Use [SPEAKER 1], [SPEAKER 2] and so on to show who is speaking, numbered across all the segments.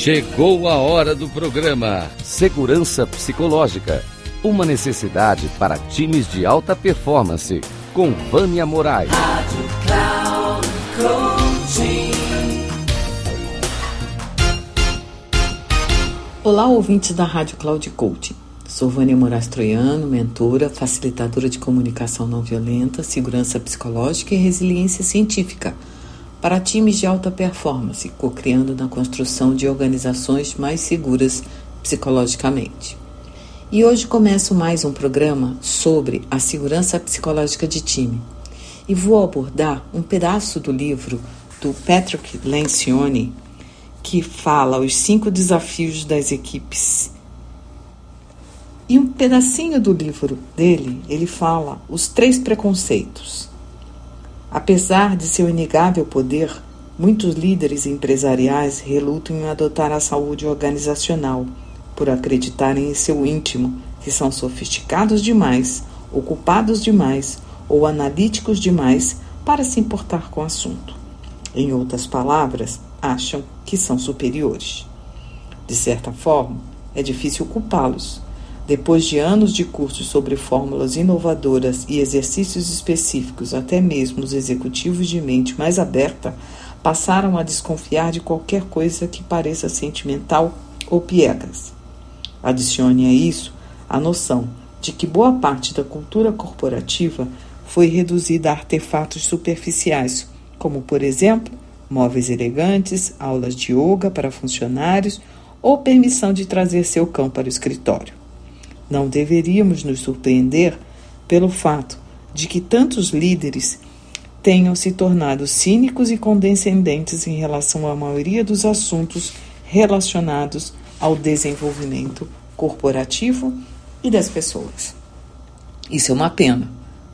[SPEAKER 1] Chegou a hora do programa Segurança Psicológica. Uma necessidade para times de alta performance. Com Vânia Moraes. Rádio Cloud Coaching.
[SPEAKER 2] Olá, ouvintes da Rádio Cloud Coaching. Sou Vânia Moraes Troiano, mentora, facilitadora de comunicação não violenta, segurança psicológica e resiliência científica para times de alta performance, co-criando na construção de organizações mais seguras psicologicamente. E hoje começo mais um programa sobre a segurança psicológica de time. E vou abordar um pedaço do livro do Patrick Lencioni, que fala os cinco desafios das equipes. E um pedacinho do livro dele, ele fala os três preconceitos. Apesar de seu inegável poder, muitos líderes empresariais relutam em adotar a saúde organizacional por acreditarem em seu íntimo que são sofisticados demais, ocupados demais ou analíticos demais para se importar com o assunto. Em outras palavras, acham que são superiores. De certa forma, é difícil culpá-los, depois de anos de cursos sobre fórmulas inovadoras e exercícios específicos, até mesmo os executivos de mente mais aberta passaram a desconfiar de qualquer coisa que pareça sentimental ou piegas. Adicione a isso a noção de que boa parte da cultura corporativa foi reduzida a artefatos superficiais, como, por exemplo, móveis elegantes, aulas de yoga para funcionários ou permissão de trazer seu cão para o escritório. Não deveríamos nos surpreender pelo fato de que tantos líderes tenham se tornado cínicos e condescendentes em relação à maioria dos assuntos relacionados ao desenvolvimento corporativo e das pessoas. Isso é uma pena,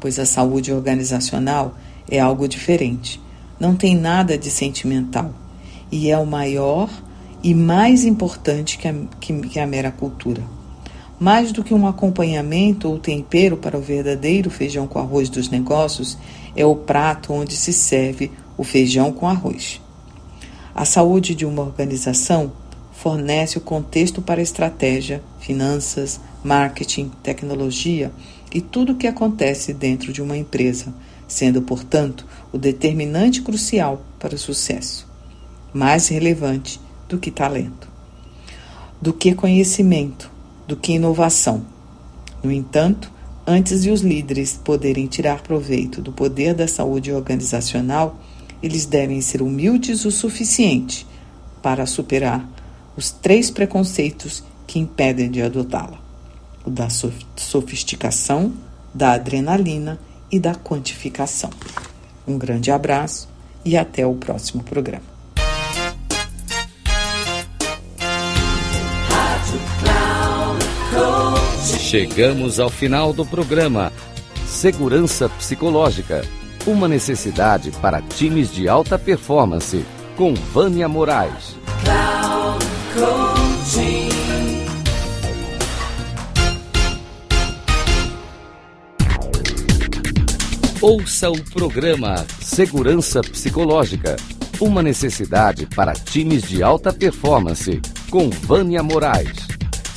[SPEAKER 2] pois a saúde organizacional é algo diferente. Não tem nada de sentimental e é o maior e mais importante que a, que, que a mera cultura. Mais do que um acompanhamento ou tempero para o verdadeiro feijão com arroz dos negócios, é o prato onde se serve o feijão com arroz. A saúde de uma organização fornece o contexto para estratégia, finanças, marketing, tecnologia e tudo o que acontece dentro de uma empresa, sendo, portanto, o determinante crucial para o sucesso. Mais relevante do que talento, do que conhecimento, do que inovação. No entanto, antes de os líderes poderem tirar proveito do poder da saúde organizacional, eles devem ser humildes o suficiente para superar os três preconceitos que impedem de adotá-la: o da sofisticação, da adrenalina e da quantificação. Um grande abraço e até o próximo programa.
[SPEAKER 1] Chegamos ao final do programa Segurança Psicológica. Uma necessidade para times de alta performance. Com Vânia Moraes. Ouça o programa Segurança Psicológica. Uma necessidade para times de alta performance. Com Vânia Moraes